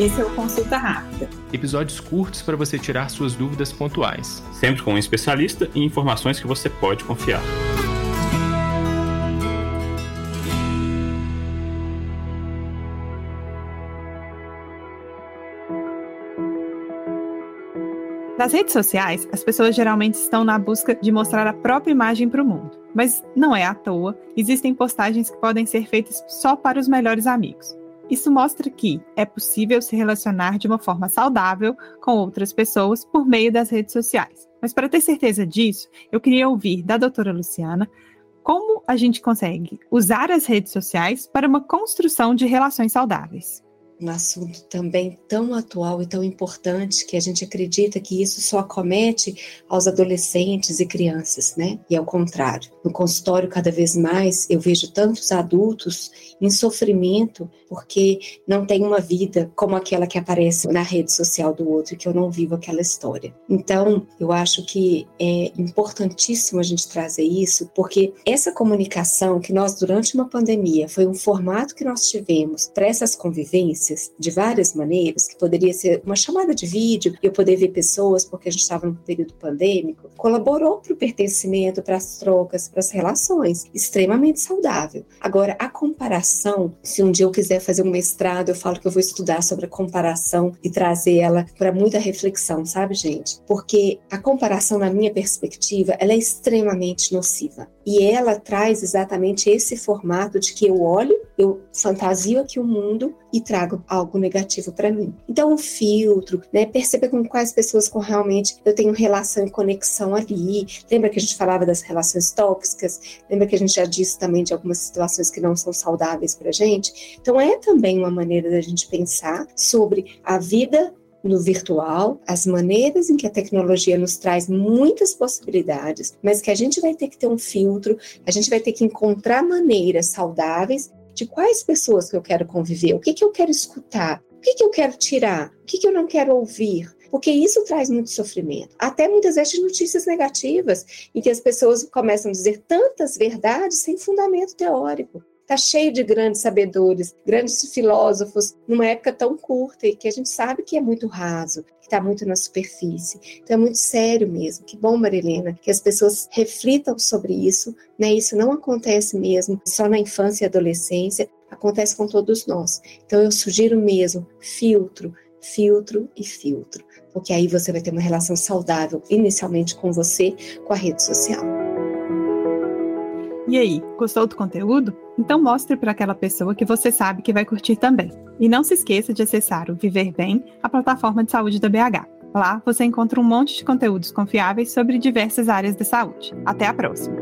Esse é o Consulta Rápida. Episódios curtos para você tirar suas dúvidas pontuais. Sempre com um especialista e informações que você pode confiar. Nas redes sociais, as pessoas geralmente estão na busca de mostrar a própria imagem para o mundo. Mas não é à toa, existem postagens que podem ser feitas só para os melhores amigos. Isso mostra que é possível se relacionar de uma forma saudável com outras pessoas por meio das redes sociais. Mas para ter certeza disso, eu queria ouvir da doutora Luciana como a gente consegue usar as redes sociais para uma construção de relações saudáveis um assunto também tão atual e tão importante que a gente acredita que isso só acomete aos adolescentes e crianças, né? E ao contrário. No consultório, cada vez mais, eu vejo tantos adultos em sofrimento porque não tem uma vida como aquela que aparece na rede social do outro, que eu não vivo aquela história. Então, eu acho que é importantíssimo a gente trazer isso, porque essa comunicação que nós, durante uma pandemia, foi um formato que nós tivemos para essas convivências de várias maneiras, que poderia ser uma chamada de vídeo, eu poder ver pessoas, porque a gente estava num período pandêmico, colaborou para o pertencimento, para as trocas, para as relações, extremamente saudável. Agora, a comparação, se um dia eu quiser fazer um mestrado, eu falo que eu vou estudar sobre a comparação e trazer ela para muita reflexão, sabe, gente? Porque a comparação, na minha perspectiva, ela é extremamente nociva. E ela traz exatamente esse formato de que eu olho, eu fantasio aqui o mundo e trago algo negativo para mim. Então, o filtro, né, perceber com quais pessoas com realmente eu tenho relação e conexão ali. Lembra que a gente falava das relações tóxicas? Lembra que a gente já disse também de algumas situações que não são saudáveis para gente? Então, é também uma maneira da gente pensar sobre a vida no virtual, as maneiras em que a tecnologia nos traz muitas possibilidades, mas que a gente vai ter que ter um filtro, a gente vai ter que encontrar maneiras saudáveis de quais pessoas que eu quero conviver, o que, que eu quero escutar, o que, que eu quero tirar, o que, que eu não quero ouvir, porque isso traz muito sofrimento. Até muitas vezes notícias negativas, em que as pessoas começam a dizer tantas verdades sem fundamento teórico. Está cheio de grandes sabedores, grandes filósofos, numa época tão curta e que a gente sabe que é muito raso, que está muito na superfície. Então é muito sério mesmo. Que bom, Marilena, que as pessoas reflitam sobre isso. Né? Isso não acontece mesmo só na infância e adolescência, acontece com todos nós. Então eu sugiro mesmo filtro, filtro e filtro, porque aí você vai ter uma relação saudável inicialmente com você, com a rede social. E aí, gostou do conteúdo? Então mostre para aquela pessoa que você sabe que vai curtir também. E não se esqueça de acessar o Viver Bem, a plataforma de saúde da BH. Lá você encontra um monte de conteúdos confiáveis sobre diversas áreas da saúde. Até a próxima!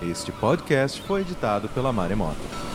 Este podcast foi editado pela Maremoto.